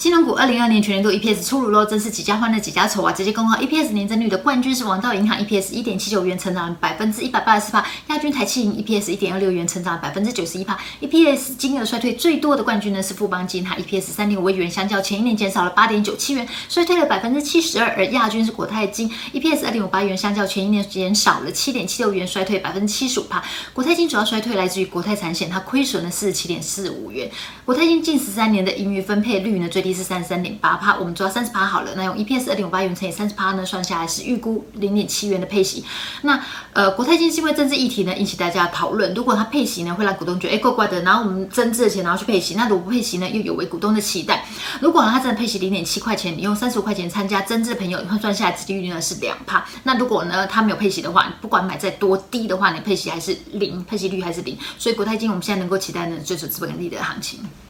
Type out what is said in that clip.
金融股二零二二年全年度 EPS 出炉喽，真是几家欢乐几家愁啊！直接公告 EPS 年增率的冠军是王道银行，EPS 一点七九元，成长百分之一百八十四趴；亚军台企银 EPS 一点二六元，成长百分之九十一帕。EPS 金额衰退最多的冠军呢是富邦金，它 EPS 三点五元，相较前一年减少了八点九七元，衰退了百分之七十二。而亚军是国泰金，EPS 二点五八元，相较前一年减少了七点七六元，衰退百分之七十五帕。国泰金主要衰退来自于国泰产险，它亏损了四十七点四五元。国泰金近十三年的盈余分配率呢，最低是三十三点八。帕，我们抓三十趴好了。那用 EPS 二点五八元乘以三十趴呢，算下来是预估零点七元的配息。那呃，国泰金是因为政治议题呢引起大家讨论。如果它配息呢，会让股东觉得哎怪怪的。然后我们增资的钱然后去配息，那如果不配息呢，又有违股东的期待。如果呢，它真的配息零点七块钱，你用三十五块钱参加增资的朋友，换算下来殖利率呢是两帕。那如果呢，它没有配息的话，不管买在多低的话，你配息还是零，配息率还是零。所以国泰金我们现在能够期待呢，就是资本利的行情。